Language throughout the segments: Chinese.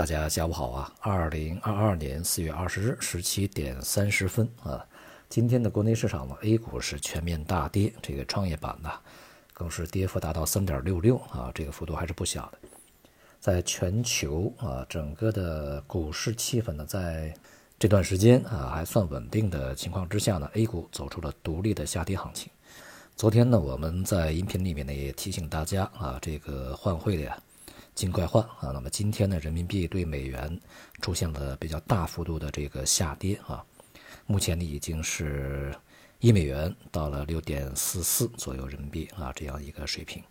大家下午好啊！二零二二年四月二十日十七点三十分啊，今天的国内市场呢，A 股是全面大跌，这个创业板呢更是跌幅达到三点六六啊，这个幅度还是不小的。在全球啊，整个的股市气氛呢，在这段时间啊还算稳定的情况之下呢，A 股走出了独立的下跌行情。昨天呢，我们在音频里面呢也提醒大家啊，这个换汇的呀。尽快换啊！那么今天呢，人民币对美元出现了比较大幅度的这个下跌啊，目前呢已经是一美元到了六点四四左右人民币啊这样一个水平，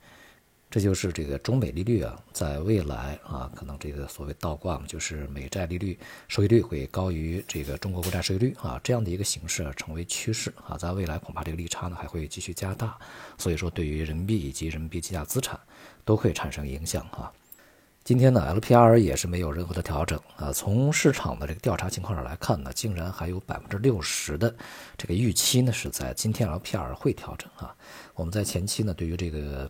这就是这个中美利率啊，在未来啊，可能这个所谓倒挂，就是美债利率收益率会高于这个中国国债收益率啊这样的一个形式啊成为趋势啊，在未来恐怕这个利差呢还会继续加大，所以说对于人民币以及人民币计价资产都会产生影响啊。今天呢，LPR 也是没有任何的调整啊。从市场的这个调查情况上来看呢，竟然还有百分之六十的这个预期呢是在今天 LPR 会调整啊。我们在前期呢，对于这个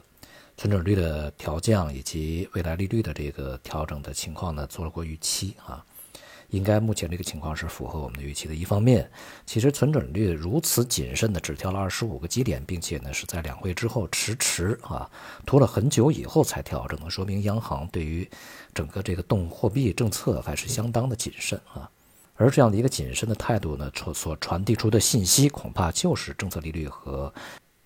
存准率的调降以及未来利率的这个调整的情况呢，做了过预期啊。应该目前这个情况是符合我们的预期的。一方面，其实存准率如此谨慎的只调了二十五个基点，并且呢是在两会之后迟迟啊拖了很久以后才调整，说明央行对于整个这个动货币政策还是相当的谨慎啊。而这样的一个谨慎的态度呢，所所传递出的信息，恐怕就是政策利率和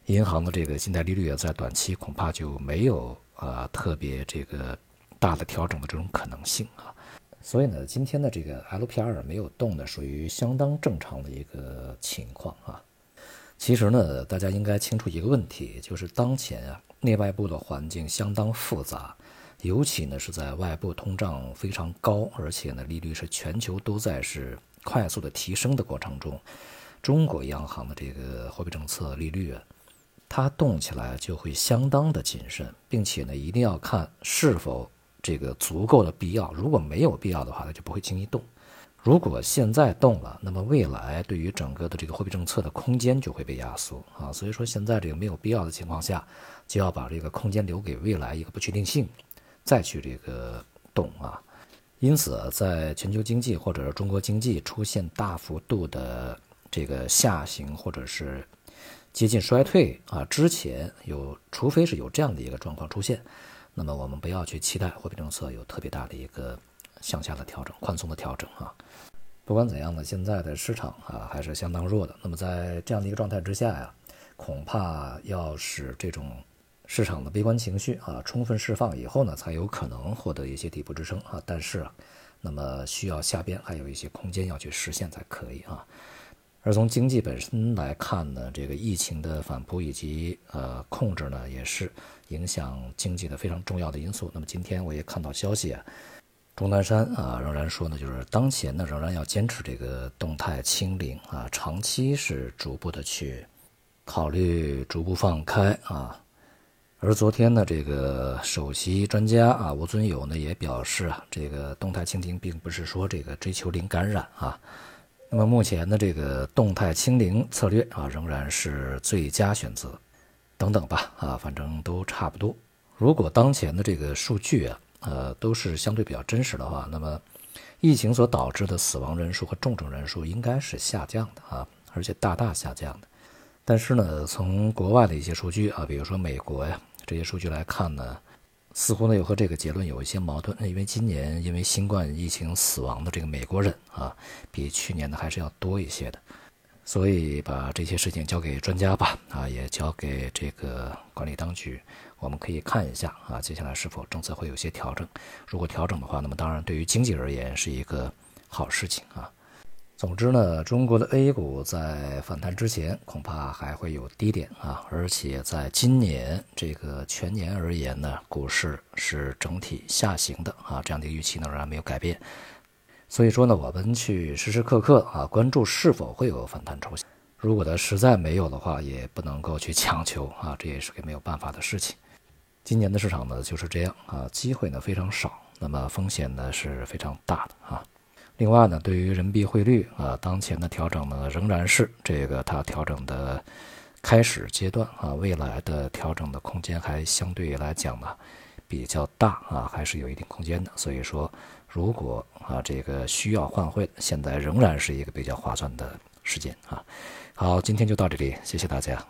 银行的这个信贷利率在短期恐怕就没有啊特别这个大的调整的这种可能性啊。所以呢，今天的这个 LPR 没有动呢，属于相当正常的一个情况啊。其实呢，大家应该清楚一个问题，就是当前啊，内外部的环境相当复杂，尤其呢是在外部通胀非常高，而且呢利率是全球都在是快速的提升的过程中，中国央行的这个货币政策利率啊，它动起来就会相当的谨慎，并且呢一定要看是否。这个足够的必要，如果没有必要的话，它就不会轻易动。如果现在动了，那么未来对于整个的这个货币政策的空间就会被压缩啊。所以说，现在这个没有必要的情况下，就要把这个空间留给未来一个不确定性，再去这个动啊。因此，在全球经济或者是中国经济出现大幅度的这个下行或者是接近衰退啊之前，有除非是有这样的一个状况出现。那么我们不要去期待货币政策有特别大的一个向下的调整、宽松的调整啊。不管怎样呢，现在的市场啊还是相当弱的。那么在这样的一个状态之下呀，恐怕要使这种市场的悲观情绪啊充分释放以后呢，才有可能获得一些底部支撑啊。但是啊，那么需要下边还有一些空间要去实现才可以啊。而从经济本身来看呢，这个疫情的反扑以及呃控制呢，也是影响经济的非常重要的因素。那么今天我也看到消息啊，钟南山啊仍然说呢，就是当前呢仍然要坚持这个动态清零啊，长期是逐步的去考虑逐步放开啊。而昨天呢，这个首席专家啊吴尊友呢也表示啊，这个动态清零并不是说这个追求零感染啊。那么目前的这个动态清零策略啊，仍然是最佳选择，等等吧啊，反正都差不多。如果当前的这个数据啊，呃，都是相对比较真实的话，那么疫情所导致的死亡人数和重症人数应该是下降的啊，而且大大下降的。但是呢，从国外的一些数据啊，比如说美国呀这些数据来看呢。似乎呢又和这个结论有一些矛盾，因为今年因为新冠疫情死亡的这个美国人啊，比去年呢还是要多一些的，所以把这些事情交给专家吧，啊，也交给这个管理当局，我们可以看一下啊，接下来是否政策会有些调整，如果调整的话，那么当然对于经济而言是一个好事情啊。总之呢，中国的 A 股在反弹之前，恐怕还会有低点啊，而且在今年这个全年而言呢，股市是整体下行的啊，这样的预期呢仍然没有改变。所以说呢，我们去时时刻刻啊关注是否会有反弹出现。如果它实在没有的话，也不能够去强求啊，这也是个没有办法的事情。今年的市场呢就是这样啊，机会呢非常少，那么风险呢是非常大的啊。另外呢，对于人民币汇率啊，当前的调整呢，仍然是这个它调整的开始阶段啊，未来的调整的空间还相对来讲呢，比较大啊，还是有一定空间的。所以说，如果啊这个需要换汇，现在仍然是一个比较划算的时间啊。好，今天就到这里，谢谢大家。